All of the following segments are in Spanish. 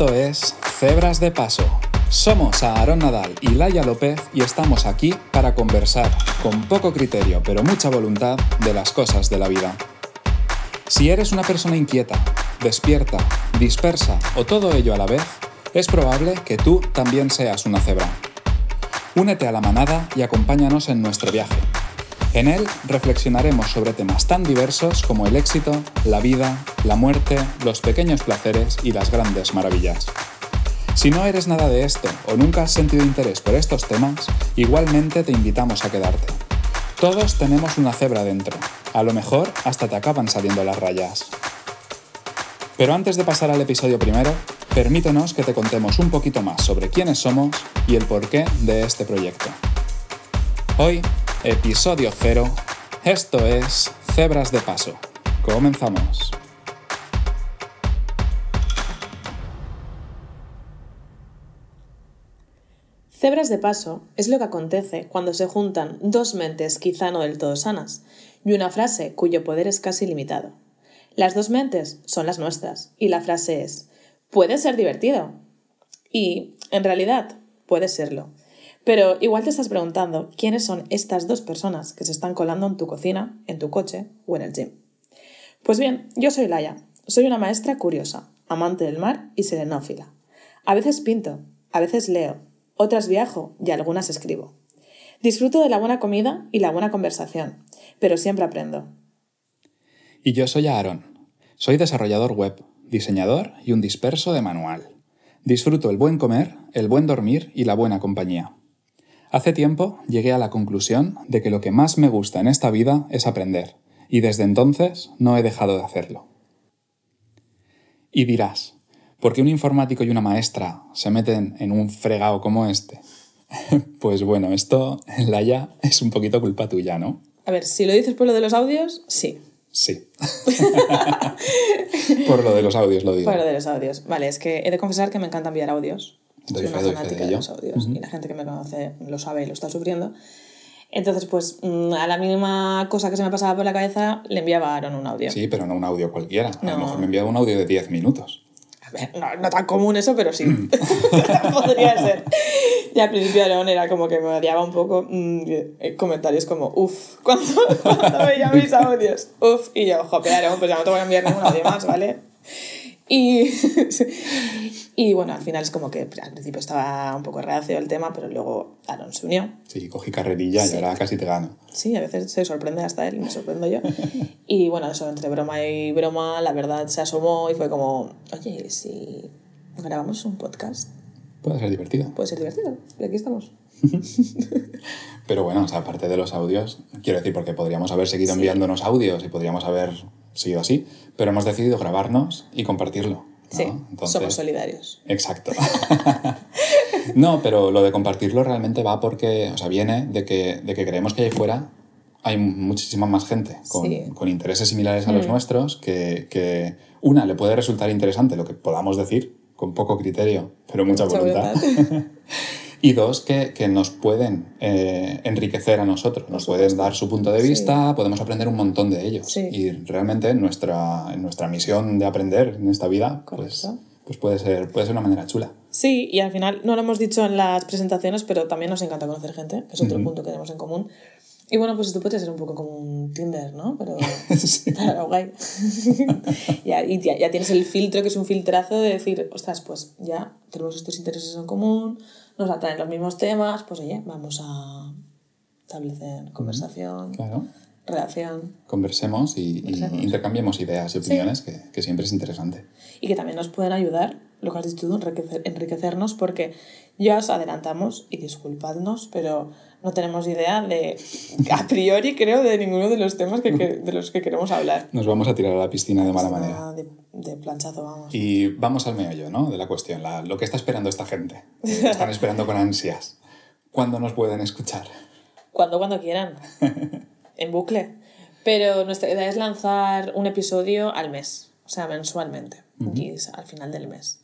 Esto es Cebras de Paso. Somos Aarón Nadal y Laia López y estamos aquí para conversar, con poco criterio pero mucha voluntad, de las cosas de la vida. Si eres una persona inquieta, despierta, dispersa o todo ello a la vez, es probable que tú también seas una cebra. Únete a la manada y acompáñanos en nuestro viaje. En él reflexionaremos sobre temas tan diversos como el éxito, la vida, la muerte, los pequeños placeres y las grandes maravillas. Si no eres nada de esto o nunca has sentido interés por estos temas, igualmente te invitamos a quedarte. Todos tenemos una cebra dentro. A lo mejor hasta te acaban saliendo las rayas. Pero antes de pasar al episodio primero, permítenos que te contemos un poquito más sobre quiénes somos y el porqué de este proyecto. Hoy, episodio cero, esto es Cebras de Paso. Comenzamos. Cebras de paso es lo que acontece cuando se juntan dos mentes quizá no del todo sanas y una frase cuyo poder es casi limitado. Las dos mentes son las nuestras y la frase es, puede ser divertido. Y, en realidad, puede serlo. Pero igual te estás preguntando quiénes son estas dos personas que se están colando en tu cocina, en tu coche o en el gym. Pues bien, yo soy Laia. Soy una maestra curiosa, amante del mar y serenófila. A veces pinto, a veces leo, otras viajo y algunas escribo. Disfruto de la buena comida y la buena conversación, pero siempre aprendo. Y yo soy Aaron. Soy desarrollador web, diseñador y un disperso de manual. Disfruto el buen comer, el buen dormir y la buena compañía. Hace tiempo llegué a la conclusión de que lo que más me gusta en esta vida es aprender, y desde entonces no he dejado de hacerlo. Y dirás, ¿por qué un informático y una maestra se meten en un fregado como este? pues bueno, esto, Laia, es un poquito culpa tuya, ¿no? A ver, si lo dices por lo de los audios, sí. Sí. por lo de los audios lo digo. Por lo de los audios. Vale, es que he de confesar que me encanta enviar audios. Soy una fanática de, los audios. Y la gente que me conoce lo sabe y lo está sufriendo. Entonces, pues mm, a la mínima cosa que se me pasaba por la cabeza, le enviaba a Aaron un audio. Sí, pero no un audio cualquiera. A lo mejor me enviaba un audio de 10 minutos. A ver, no, no, tan común eso, pero sí. Podría ser. Y al principio Aaron era como que me odiaba un poco mmm, comentarios como, uff, cuando, cuando veía mis audios, uff, y yo, jope, Aaron, pues ya no te voy a enviar ningún audio más, ¿vale? Y, y bueno, al final es como que al principio estaba un poco reacio el tema, pero luego Aaron se unió. Sí, cogí carrerilla sí. y ahora casi te gano. Sí, a veces se sorprende hasta él, me sorprendo yo. Y bueno, eso entre broma y broma, la verdad se asomó y fue como, oye, si grabamos un podcast. Puede ser divertido. Puede ser divertido, y aquí estamos. Pero bueno, o sea, aparte de los audios, quiero decir, porque podríamos haber seguido sí. enviándonos audios y podríamos haber sido así, pero hemos decidido grabarnos y compartirlo. ¿no? Sí, Entonces, somos solidarios. Exacto. no, pero lo de compartirlo realmente va porque, o sea, viene de que, de que creemos que ahí fuera hay muchísima más gente con, sí. con intereses similares a los mm. nuestros que, que, una, le puede resultar interesante lo que podamos decir, con poco criterio, pero mucha, mucha voluntad. voluntad. y dos, que, que nos pueden eh, enriquecer a nosotros, nos pueden dar su punto de vista, sí. podemos aprender un montón de ellos. Sí. Y realmente nuestra, nuestra misión de aprender en esta vida, pues, pues puede, ser, puede ser una manera chula. Sí, y al final no lo hemos dicho en las presentaciones, pero también nos encanta conocer gente, es otro uh -huh. punto que tenemos en común. Y bueno, pues esto podría ser un poco como un Tinder, ¿no? Pero, sí. pero guay. ya, y ya, ya, tienes el filtro, que es un filtrazo de decir, ostras, pues ya tenemos estos intereses en común, nos atraen los mismos temas, pues oye, vamos a establecer conversación, claro. relación. Conversemos y, intercambiemos ideas y opiniones, sí. que, que, siempre es interesante. Y que también nos pueden ayudar, lo que has dicho tú, enriquecer, enriquecernos, porque ya os adelantamos, y disculpadnos, pero no tenemos idea de, a priori creo, de ninguno de los temas que, que, de los que queremos hablar. Nos vamos a tirar a la piscina de mala manera. De, de, planchazo, vamos. Y vamos al meollo, ¿no? De la cuestión, la, lo que está esperando esta gente. Están esperando con ansias. ¿Cuándo nos pueden escuchar? Cuando, cuando quieran. en bucle. Pero nuestra idea es lanzar un episodio al mes, o sea, mensualmente, uh -huh. al final del mes.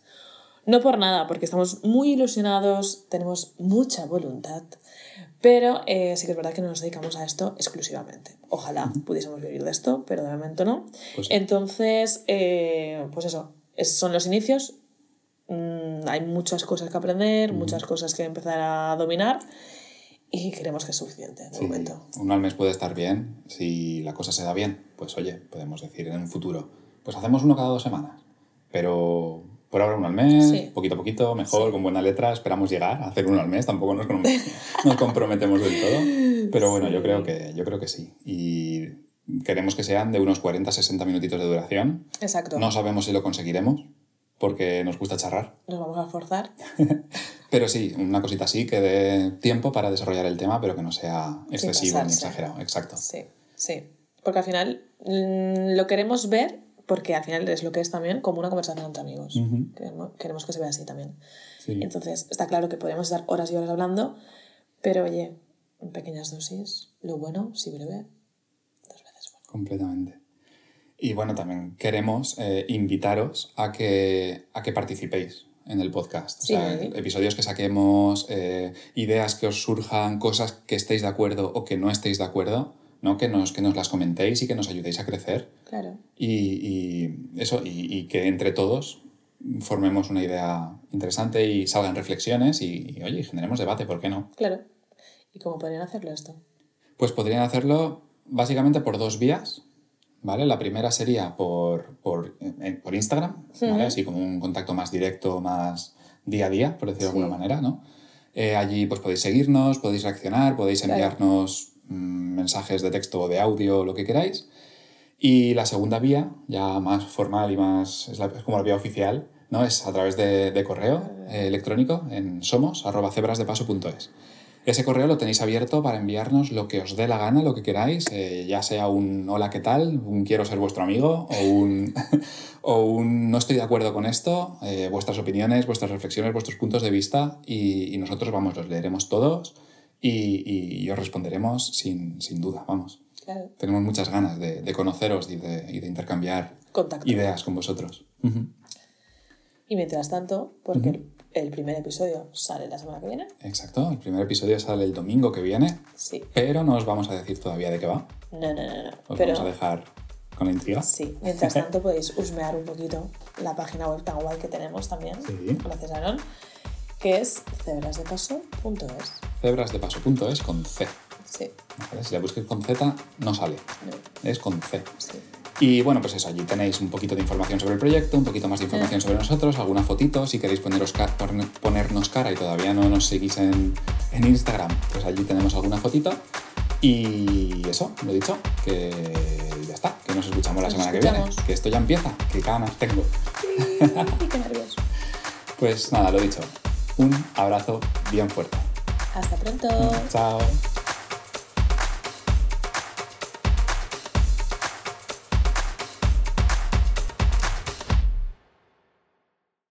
No por nada, porque estamos muy ilusionados, tenemos mucha voluntad, pero eh, sí que es verdad que no nos dedicamos a esto exclusivamente. Ojalá pudiésemos vivir de esto, pero de momento no. Pues Entonces, eh, pues eso, es, son los inicios. mm, hay muchas cosas que aprender, muchas cosas que empezar a dominar y creemos que es suficiente de Sí, momento. uno al mes puede estar bien. Si la cosa se da bien, pues oye, podemos decir en un futuro, pues hacemos uno cada dos semanas. Pero por ahora uno al mes, Sí. poquito a poquito, mejor, con buena letra, esperamos llegar a hacer uno al mes, tampoco nos, nos comprometemos del todo. Pero bueno, yo, creo que, yo creo que sí. Y queremos que sean de unos 40-60 minutitos de duración. Exacto. No sabemos si lo conseguiremos, porque nos gusta charrar. Nos vamos a forzar. Pero sí, una cosita así que dé tiempo para desarrollar el tema, pero que no sea excesivo ni exagerado. Exacto. Sí, sí. Porque al final mm, lo queremos ver, porque al final es lo que es también como una conversación entre amigos. Ujú. queremos, queremos que se vea así también. Sí. Entonces, está claro que podemos estar horas y horas hablando, pero oye, en pequeñas dosis, lo bueno, si breve, dos veces bueno. Completamente. Y bueno, también queremos eh, invitaros a que, a que participéis en el podcast. O sea, episodios que saquemos, eh, ideas que os surjan, cosas que estéis de acuerdo o que no estéis de acuerdo, ¿no? que, nos, que nos las comentéis y que nos ayudéis a crecer. Claro. Y, y eso, y, y que entre todos formemos una idea interesante y salgan reflexiones y, y, oye, generemos debate, ¿por qué no? Claro. ¿Y cómo podrían hacerlo esto? Pues podrían hacerlo básicamente por dos vías, ¿vale? La primera sería por, por, eh, por Instagram, ¿vale? Así como un contacto más directo, más día a día, por decirlo de alguna manera, ¿no? Eh, allí pues podéis seguirnos, podéis reaccionar, podéis enviarnos mensajes de texto o de audio, lo que queráis. Y la segunda vía, ya más formal y más, es, la- es como la vía oficial, ¿no? Es a través de, de correo eh, electrónico en somos.cebrasdepaso.es. Ese correo lo tenéis abierto para enviarnos lo que os dé la gana, lo que queráis, eh, ya sea un hola, ¿qué tal? Un quiero ser vuestro amigo o un, o un no estoy de acuerdo con esto, eh, vuestras opiniones, vuestras reflexiones, vuestros puntos de vista y, y nosotros, vamos, los leeremos todos y, y os responderemos sin, sin duda, vamos. Claro. Tenemos muchas ganas de, de conoceros y de, y de intercambiar Contacto. ideas con vosotros. Y mientras tanto, porque el, el primer episodio sale la semana que viene. Exacto, el primer episodio sale el domingo que viene, Sí. pero no os vamos a decir todavía de qué va. No, no, no, no. Os Pero vamos a dejar con la intriga. sí, mientras tanto podéis husmear un poquito la página web tan guay que tenemos también, Sí. gracias a Aaron, que es cebrasdepaso.es. Cebrasdepaso.es con C. Sí, ¿vale? Si la busquéis con Z, no sale. no, Es con C. sí. Y bueno, pues eso, allí tenéis un poquito de información sobre el proyecto, un poquito más de información sobre nosotros, alguna fotito, si queréis poneros ca- pone- ponernos cara y todavía no nos seguís en, en Instagram, pues allí tenemos alguna fotito. Y eso, lo he dicho, que ya está, que nos escuchamos la Nos semana que escuchamos. viene, que esto ya empieza, que ganas tengo. Y qué nervios. Pues nada, lo dicho, un abrazo bien fuerte. Hasta pronto. Chao.